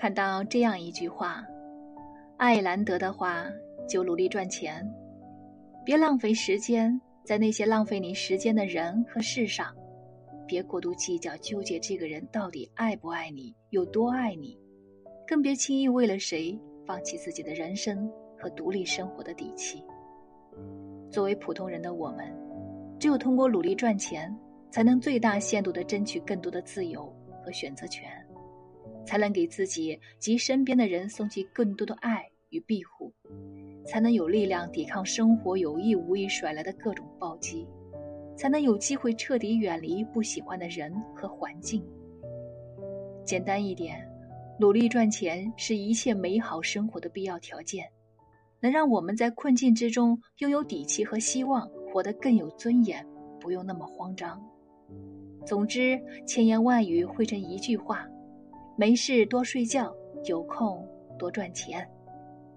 看到这样一句话：“爱难得的话，就努力赚钱，别浪费时间在那些浪费你时间的人和事上，别过度计较纠结这个人到底爱不爱你，有多爱你，更别轻易为了谁放弃自己的人生和独立生活的底气。作为普通人的我们，只有通过努力赚钱，才能最大限度的争取更多的自由和选择权。”才能给自己及身边的人送去更多的爱与庇护，才能有力量抵抗生活有意无意甩来的各种暴击，才能有机会彻底远离不喜欢的人和环境。简单一点，努力赚钱是一切美好生活的必要条件，能让我们在困境之中拥有底气和希望，活得更有尊严，不用那么慌张。总之，千言万语汇成一句话。没事多睡觉，有空多赚钱。